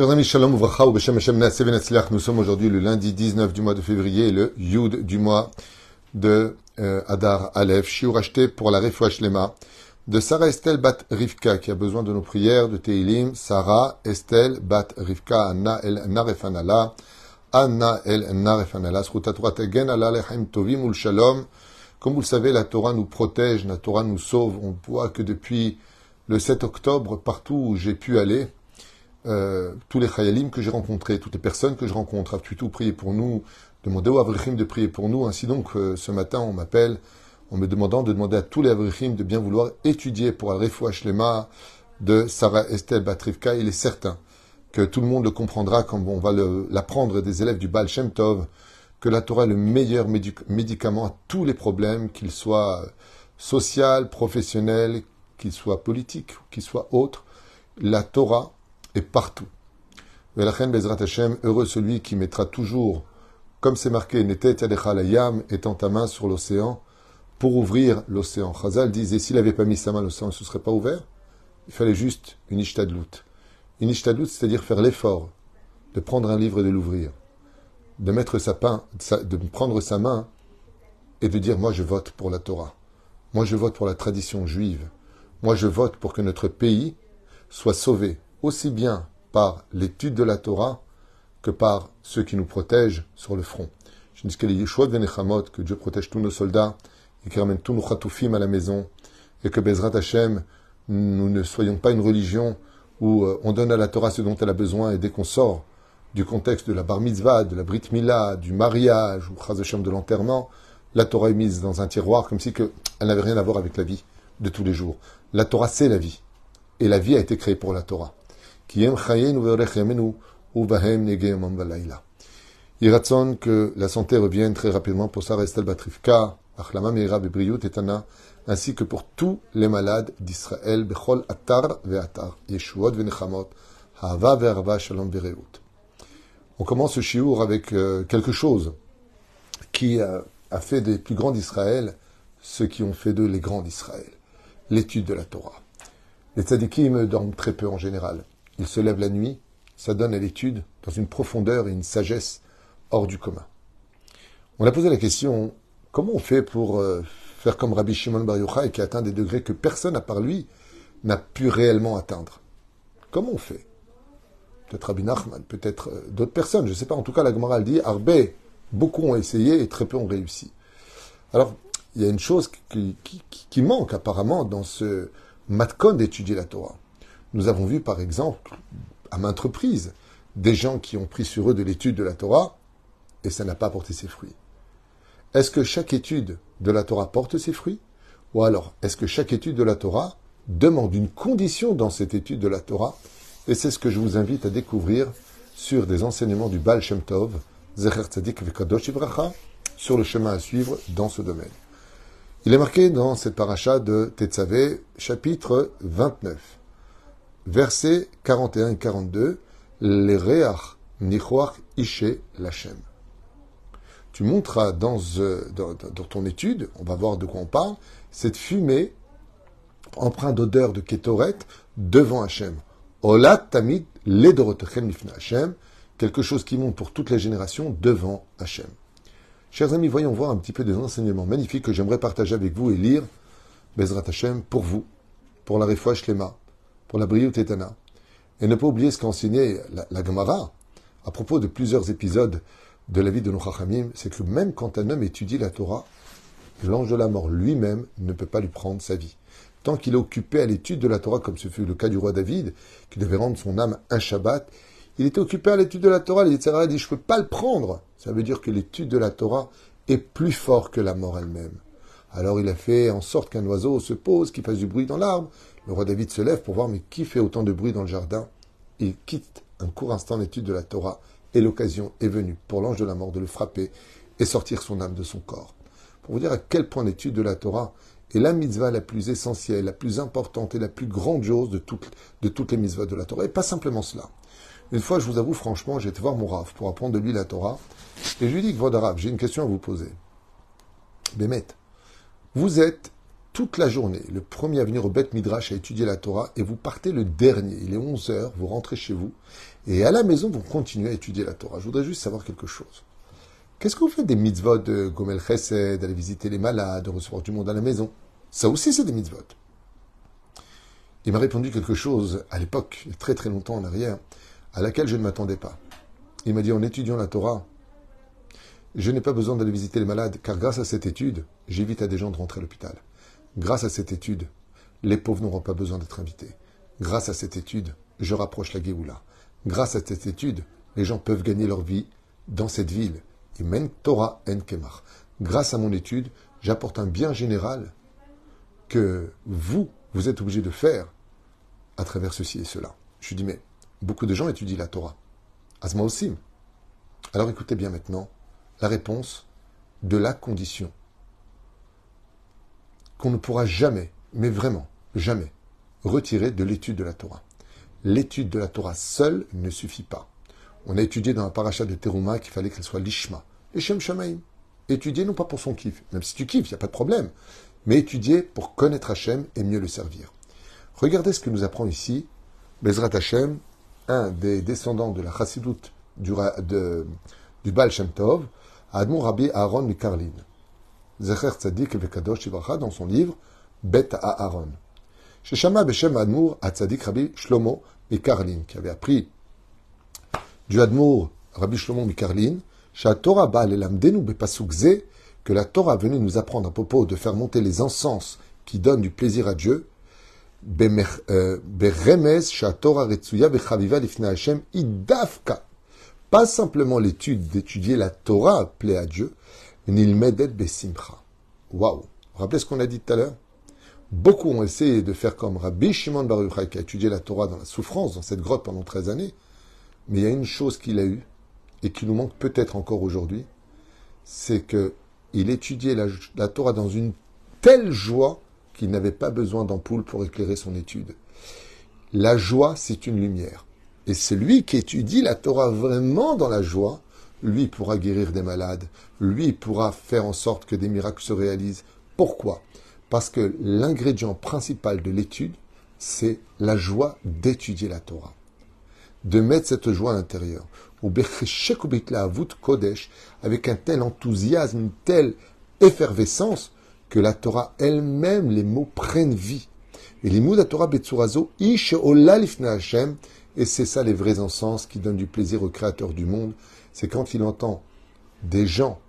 Nous sommes aujourd'hui le lundi 19 du mois de février, le Yud du mois de euh, Adar Aleph. Shiur acheté pour la Refouach Lema de Sarah Estelle Bat Rivka qui a besoin de nos prières de Teilim. Sarah Estelle Bat Rivka Anna El Narefanala. Anna El Narefanala. Tovim Ul Shalom. Comme vous le savez, la Torah nous protège, la Torah nous sauve. On voit que depuis le 7 octobre, partout où j'ai pu aller, euh, tous les chayalim que j'ai rencontrés, toutes les personnes que je rencontre, tout prier pour nous, demander aux avrichim de prier pour nous. Ainsi donc, euh, ce matin, on m'appelle en me demandant de demander à tous les avrichim de bien vouloir étudier pour refoua shlema de Sarah Estelle Batrivka. Il est certain que tout le monde le comprendra quand on va l'apprendre des élèves du Baal Shem Tov, que la Torah est le meilleur médicament à tous les problèmes, qu'ils soient social, professionnels, qu'ils soient politiques, qu'ils soient autres. La Torah et partout. reine Bezrat Hashem, heureux celui qui mettra toujours, comme c'est marqué, Netet Yam, étant ta main sur l'océan, pour ouvrir l'océan. Chazal disait, s'il n'avait pas mis sa main, l'océan ne se serait pas ouvert? Il fallait juste une ishtadlout. Une ishtadlout, c'est-à-dire faire l'effort de prendre un livre et de l'ouvrir, de mettre sa pain, de prendre sa main et de dire, moi je vote pour la Torah. Moi je vote pour la tradition juive. Moi je vote pour que notre pays soit sauvé, aussi bien par l'étude de la Torah que par ceux qui nous protègent sur le front. Je dis que les Yeshua de que Dieu protège tous nos soldats et qu'il ramène tous nos chatoufim à la maison et que Bezrat Hashem, nous ne soyons pas une religion où euh, on donne à la Torah ce dont elle a besoin et dès qu'on sort du contexte de la bar mitzvah, de la brit milah, du mariage ou de l'enterrement, la Torah est mise dans un tiroir comme si elle n'avait rien à voir avec la vie de tous les jours. La Torah, c'est la vie. Et la vie a été créée pour la Torah. Il Iratson que la santé revienne très rapidement pour Sarah Estelle Batrifka, Achlama Meira Bebriut Etana, ainsi que pour tous les malades d'Israël, Bechol Atar Ve'atar, Yeshuot Ve'nechamot, Hava Ve'arva Shalom Ve'reut. On commence ce shiur avec euh, quelque chose qui a, a fait des plus grands d'Israël ceux qui ont fait d'eux les grands d'Israël, l'étude de la Torah. Les tzadikim dorment très peu en général il se lève la nuit, ça donne à l'étude dans une profondeur et une sagesse hors du commun. On a posé la question, comment on fait pour euh, faire comme Rabbi Shimon Bar Yochai qui a atteint des degrés que personne à part lui n'a pu réellement atteindre? Comment on fait? Peut-être Rabbi Nachman, peut-être euh, d'autres personnes, je ne sais pas. En tout cas, la Gemara dit, Arbe, beaucoup ont essayé et très peu ont réussi. Alors, il y a une chose qui, manque apparemment dans ce matkon d'étudier la Torah. Nous avons vu, par exemple, à maintes reprises, des gens qui ont pris sur eux de l'étude de la Torah et ça n'a pas porté ses fruits. Est-ce que chaque étude de la Torah porte ses fruits? Ou alors, est-ce que chaque étude de la Torah demande une condition dans cette étude de la Torah? Et c'est ce que je vous invite à découvrir sur des enseignements du Baal Shem Tov, Zecher Tzadik Vekadosh Ivracha, sur le chemin à suivre dans ce domaine. Il est marqué dans cette paracha de Tetzavé, chapitre 29 versets 41 et 42, les Reach Nichoach Ishe Lachem. Tu montras dans, euh, dans, ton étude, on va voir de quoi on parle, cette fumée empreinte d'odeur de Ketoret devant Hachem. Olat Tamid Ledorotechem Nifna Hachem, quelque chose qui monte pour toutes les générations devant Hachem. Chers amis, voyons voir un petit peu des enseignements magnifiques que j'aimerais partager avec vous et lire Bezrat Hachem pour vous, pour la Refouach Shlema, pour la Briou Tétana. Et ne pas oublier ce qu'a enseigné la, Gemara à propos de plusieurs épisodes de la vie de nos Chachamim, c'est que même quand un homme étudie la Torah, l'ange de la mort lui-même ne peut pas lui prendre sa vie. Tant qu'il est occupé à l'étude de la Torah, comme ce fut le cas du roi David, qui devait rendre son âme un Shabbat, il était occupé à l'étude de la Torah, il dit, je ne peux pas le prendre. Ça veut dire que l'étude de la Torah est plus fort que la mort elle-même. Alors il a fait en sorte qu'un oiseau se pose, qu'il fasse du bruit dans l'arbre, le roi David se lève pour voir, mais qui fait autant de bruit dans le jardin? Il quitte un court instant l'étude de la Torah, et l'occasion est venue pour l'ange de la mort de le frapper et sortir son âme de son corps. Pour vous dire à quel point l'étude de la Torah est la mitzvah la plus essentielle, la plus importante et la plus grandiose de toutes, de toutes les mitzvahs de la Torah. Et pas simplement cela. Une fois, je vous avoue franchement, j'ai été voir mon Rav pour apprendre de lui la Torah, et je lui dis que, votre Rav, j'ai une question à vous poser. Bémet, vous êtes toute la journée, le premier à venir au Beth Midrash à étudier la Torah, et vous partez le dernier, il est 11 heures, vous rentrez chez vous, et à la maison, vous continuez à étudier la Torah. Je voudrais juste savoir quelque chose. Qu'est-ce que vous faites des mitzvot de Gomel Chesed, d'aller visiter les malades, de recevoir du monde à la maison? Ça aussi, c'est des mitzvot. Il m'a répondu quelque chose à l'époque, très très longtemps en arrière, à laquelle je ne m'attendais pas. Il m'a dit, en étudiant la Torah, je n'ai pas besoin d'aller visiter les malades, car grâce à cette étude, j'évite à des gens de rentrer à l'hôpital. Grâce à cette étude, les pauvres n'auront pas besoin d'être invités. Grâce à cette étude, je rapproche la Géoula. Grâce à cette étude, les gens peuvent gagner leur vie dans cette ville. Torah en. Grâce à mon étude, j'apporte un bien général que vous, vous êtes obligé de faire à travers ceci et cela. Je dis, mais beaucoup de gens étudient la Torah. Asma aussi. Alors écoutez bien maintenant la réponse de la condition qu'on ne pourra jamais, mais vraiment jamais, retirer de l'étude de la Torah. L'étude de la Torah seule ne suffit pas. On a étudié dans la paracha de Teruma qu'il fallait qu'elle soit l'ishma, l'ishem shamaim. Étudier non pas pour son kiff, même si tu kiffes, il n'y a pas de problème, mais étudier pour connaître Hachem et mieux le servir. Regardez ce que nous apprend ici Bezrat Hachem, un des descendants de la chassidoute du, de, Baal Shem Tov, Admon Rabbi Aaron Mikarlin. Zecher Tzadik Vekadosh Ibracha dans son livre Bet Aaron. Chez Shama Beshem Admour Tzadik Rabbi Shlomo Mikarlin, qui avait appris du Admour Rabbi Shlomo Mikarlin, Torah Baal Elamdenu Bepasukze, que la Torah venait nous apprendre à propos de faire monter les encens qui donnent du plaisir à Dieu, Idafka. Pas simplement l'étude d'étudier la Torah plaît à Dieu, Nilmedet besimcha. Waouh! Rappelez ce qu'on a dit tout à l'heure? Beaucoup ont essayé de faire comme Rabbi Shimon Bar Yochai qui a étudié la Torah dans la souffrance, dans cette grotte pendant 13 années. Mais il y a une chose qu'il a eue et qui nous manque peut-être encore aujourd'hui, c'est que il étudiait la, la Torah dans une telle joie qu'il n'avait pas besoin d'ampoule pour éclairer son étude. La joie, c'est une lumière. Et celui qui étudie la Torah vraiment dans la joie, lui pourra guérir des malades, lui pourra faire en sorte que des miracles se réalisent. Pourquoi? Parce que l'ingrédient principal de l'étude, c'est la joie d'étudier la Torah. De mettre cette joie à l'intérieur. Ou Kodesh, avec un tel enthousiasme, une telle effervescence, que la Torah elle-même, les mots prennent vie. Et de la Torah Betsurazo, Ish Hashem, et c'est ça les vrais encens qui donnent du plaisir au Créateur du monde, c'est quand il entend des gens,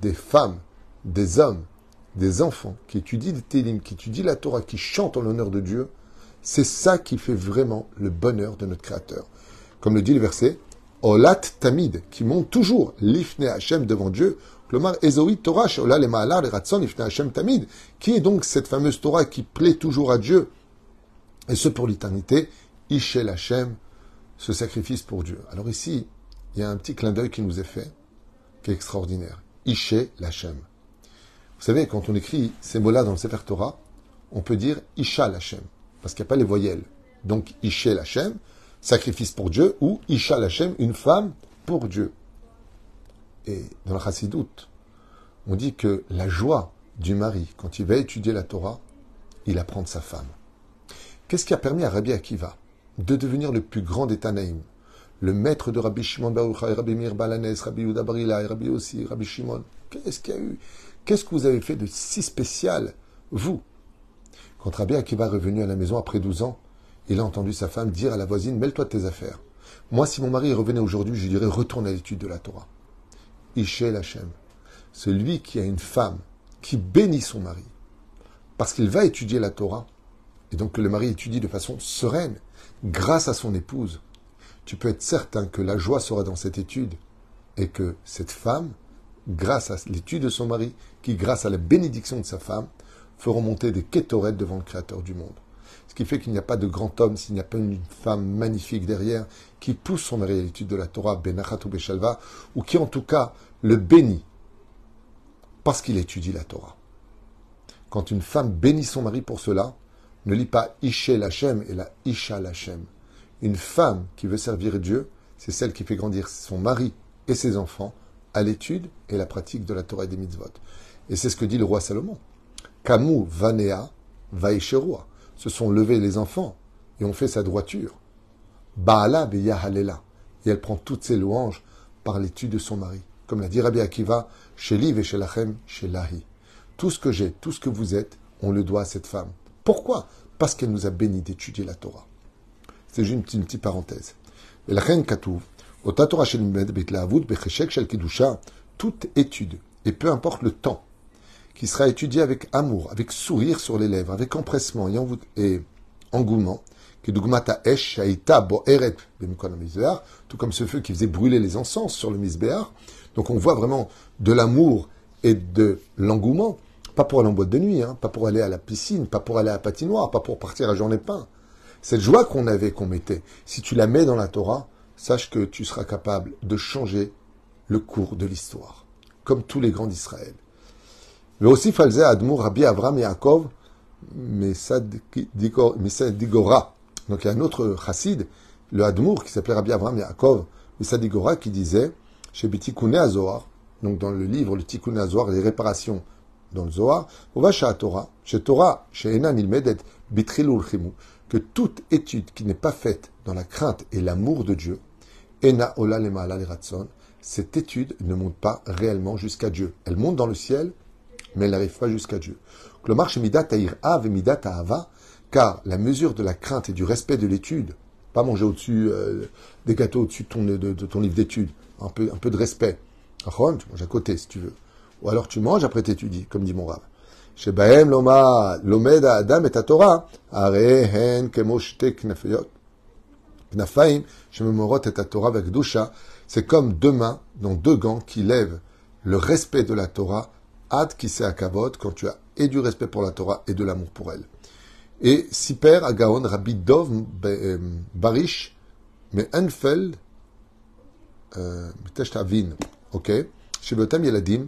des femmes, des hommes, des enfants qui étudient des télim, qui étudient la Torah, qui chantent en l'honneur de Dieu, c'est ça qui fait vraiment le bonheur de notre Créateur. Comme le dit le verset, Olat Tamid, qui monte toujours l'ifne Hashem devant Dieu, Klomar Ezoi Torah, Ola le Ratson, ifne Hashem Tamid, qui est donc cette fameuse Torah qui plaît toujours à Dieu, et ce pour l'éternité, Ishel Hashem, ce sacrifice pour Dieu. Alors ici, il y a un petit clin d'œil qui nous est fait, qui est extraordinaire. Ishe Lachem. Vous savez, quand on écrit ces mots-là dans le Sefer Torah, on peut dire Isha Lachem, parce qu'il n'y a pas les voyelles. Donc Ishe Lachem, sacrifice pour Dieu, ou Isha Lachem, une femme pour Dieu. Et dans la Chassidoute, on dit que la joie du mari, quand il va étudier la Torah, il apprend de sa femme. Qu'est-ce qui a permis à Rabbi Akiva de devenir le plus grand des Tanaïm? Le maître de Rabbi Shimon Baruch Rabbi Mir Balanes, Rabbi Yuda Barila, Rabbi aussi, Rabbi Shimon. Qu'est-ce qu'il y a eu? Qu'est-ce que vous avez fait de si spécial, vous? Quand Rabbi Akiva est revenu à la maison après 12 ans, il a entendu sa femme dire à la voisine Mêle-toi de tes affaires. Moi, si mon mari revenait aujourd'hui, je dirais Retourne à l'étude de la Torah. Ishel Hashem. Celui qui a une femme qui bénit son mari, parce qu'il va étudier la Torah, et donc que le mari étudie de façon sereine, grâce à son épouse, tu peux être certain que la joie sera dans cette étude et que cette femme, grâce à l'étude de son mari, qui grâce à la bénédiction de sa femme, feront monter des kétorettes devant le Créateur du monde. Ce qui fait qu'il n'y a pas de grand homme s'il n'y a pas une femme magnifique derrière qui pousse son mari à l'étude de la Torah, Benachat ou Beshalva, ou qui en tout cas le bénit parce qu'il étudie la Torah. Quand une femme bénit son mari pour cela, ne lit pas Ishe Lachem et la Isha Lachem. Une femme qui veut servir Dieu, c'est celle qui fait grandir son mari et ses enfants à l'étude et la pratique de la Torah et des mitzvot. Et c'est ce que dit le roi Salomon. Kamu Vanea Vaisherua. Se sont levés les enfants et ont fait sa droiture. Baala Beyahalela. Et elle prend toutes ses louanges par l'étude de son mari. Comme l'a dit Rabbi Akiva, chez Liv et chez Lachem, chez Lahi. Tout ce que j'ai, tout ce que vous êtes, on le doit à cette femme. Pourquoi? Parce qu'elle nous a bénis d'étudier la Torah. C'est juste une petite, une petite parenthèse. Toute étude, et peu importe le temps, qui sera étudié avec amour, avec sourire sur les lèvres, avec empressement et, engouement, tout comme ce feu qui faisait brûler les encens sur le misbéach. Donc on voit vraiment de l'amour et de l'engouement, pas pour aller en boîte de nuit, hein, pas pour aller à la piscine, pas pour aller à la patinoire, pas pour partir à journée pain. Cette joie qu'on avait, qu'on mettait, si tu la mets dans la Torah, sache que tu seras capable de changer le cours de l'histoire, comme tous les grands d'Israël. Mais aussi Falzeh Admour, Rabbi Avram Yaakov, Mesadigora. Donc il y a un autre chassid, le Admour, qui s'appelait Rabbi Avram Yaakov, Mesadigora, qui disait, chez Bitikune Azohar, donc dans le livre, le Tikkun Azohar, les réparations dans le Zohar, on va chez Torah, chez Torah, chez Enan Ilmedet, Chimu, que toute étude qui n'est pas faite dans la crainte et l'amour de Dieu, Ola cette étude ne monte pas réellement jusqu'à Dieu. Elle monte dans le ciel, mais elle n'arrive pas jusqu'à Dieu. Le marche midat av midat ta'ava, car la mesure de la crainte et du respect de l'étude, pas manger au-dessus euh, des gâteaux au-dessus de ton, livre d'études, un peu, un peu de respect. Tu manges à côté si tu veux. Ou alors tu manges après t'étudies, comme dit mon rab. Shebahem loma lomed adam et Torah, are hen kemoshte knafayot. Knafaim, shememorot et Torah vekdusha. C'est comme deux mains dans deux gants qui lèvent le respect de la Torah ad qui à kavod quand tu as et du respect pour la Torah et de l'amour pour elle. Et Siper Agaon Rabbi Dov Be- Barish mais Enfeld Mitesh Avin, ok? Chez Botam Yeladim,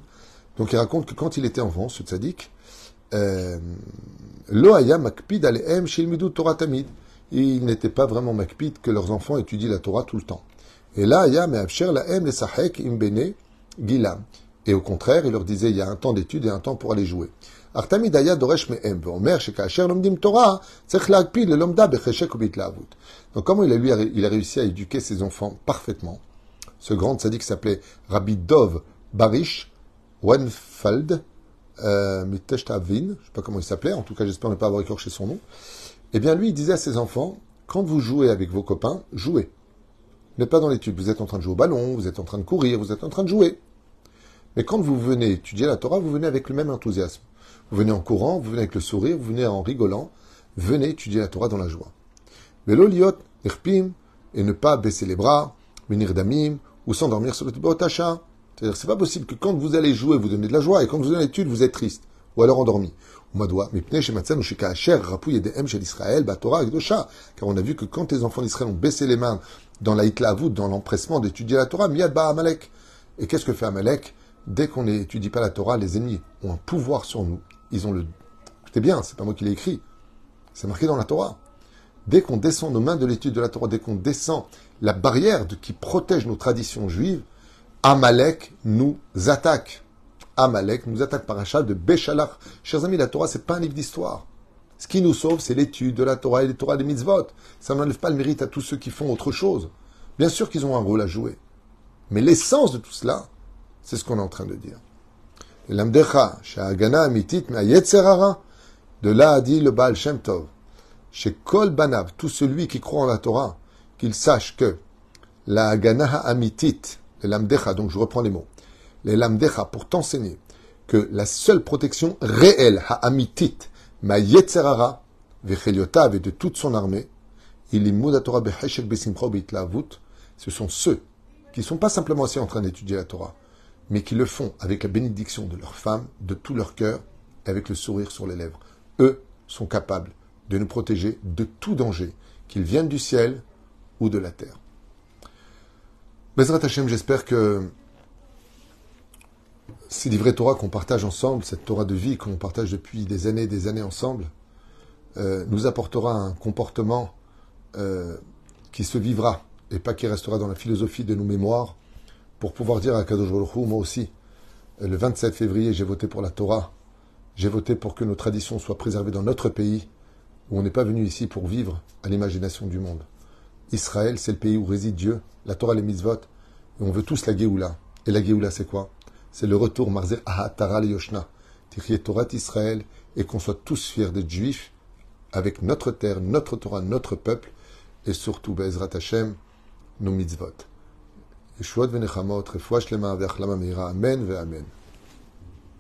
donc il raconte que quand il était enfant, ce tzaddik, euh, Loaya makpid alehem shilmidu Torah tamid. Ils n'étaient pas vraiment makpid que leurs enfants étudient la Torah tout le temps. Et là, ya me'absher lahem lesahek imbene gilam. Et au contraire, il leur disait, il y a un temps d'étude et un temps pour aller jouer. Donc comment il a, lui, il a réussi à éduquer ses enfants parfaitement? Ce grand sadique s'appelait Rabbi Dov Barish Wenfeld euh, Mitesh Tavin, je ne sais pas comment il s'appelait, en tout cas j'espère ne pas avoir écorché son nom. Eh bien lui, il disait à ses enfants, quand vous jouez avec vos copains, jouez. N'êtes pas dans l'étude, vous êtes en train de jouer au ballon, vous êtes en train de courir, vous êtes en train de jouer. Mais quand vous venez étudier la Torah, vous venez avec le même enthousiasme. Vous venez en courant, vous venez avec le sourire, vous venez en rigolant. Venez étudier la Torah dans la joie. Velo liot, irpim, et ne pas baisser les bras, venir damim, ou s'endormir sur le tacha. C'est-à-dire, c'est pas possible que quand vous allez jouer, vous donnez de la joie, et quand vous allez à l'étude, vous êtes triste, ou alors endormi. Car on a vu que quand les enfants d'Israël ont baissé les mains dans la hitlavut, dans l'empressement d'étudier la Torah, miad ba Amalek. Et qu'est-ce que fait Amalek? Dès qu'on n'étudie pas la Torah, les ennemis ont un pouvoir sur nous. Ils ont le. Écoutez bien, c'est pas moi qui l'ai écrit. C'est marqué dans la Torah. Dès qu'on descend nos mains de l'étude de la Torah, dès qu'on descend la barrière de, qui protège nos traditions juives, Amalek nous attaque. Amalek nous attaque par un chat de Béchalach. Chers amis, la Torah, c'est pas un livre d'histoire. Ce qui nous sauve, c'est l'étude de la Torah et les Torah des mitzvot. Ça n'enlève pas le mérite à tous ceux qui font autre chose. Bien sûr qu'ils ont un rôle à jouer. Mais l'essence de tout cela, c'est ce qu'on est en train de dire. De là a dit le Baal Shem Tov. Chez Kol Banav, tout celui qui croit en la Torah, qu'il sache que la Hagana Amitit, les Lamdecha, donc je reprends les mots, les Lamdecha, pour t'enseigner que la seule protection réelle, Ha'amitit, ma Yetzerara, et de toute son armée, il Torah Beheshek Besimcha ce sont ceux qui ne sont pas simplement assis en train d'étudier la Torah, mais qui le font avec la bénédiction de leur femme, de tout leur cœur, et avec le sourire sur les lèvres. Eux sont capables de nous protéger de tout danger, qu'il vienne du ciel ou de la terre. Bezrat Hashem, j'espère que ces livrets Torah qu'on partage ensemble, cette Torah de vie qu'on partage depuis des années et des années ensemble, euh, nous apportera un comportement euh, qui se vivra et pas qui restera dans la philosophie de nos mémoires pour pouvoir dire à Kadosh moi aussi, le 27 février, j'ai voté pour la Torah J'ai voté pour que nos traditions soient préservées dans notre pays, où on n'est pas venu ici pour vivre à l'imagination du monde. Israël, c'est le pays où réside Dieu, la Torah, les mitzvot, et on veut tous la Géoula. Et la Géoula, c'est quoi? C'est le retour, Marzer Ahatara le Yoshna, Tichye Torah Israël, et qu'on soit tous fiers d'être juifs, avec notre terre, notre Torah, notre peuple, et surtout, Bezrat Hashem, nos mitzvot. Yeshuot venechamot, shlema ve'achlama meira, amen ve'amen.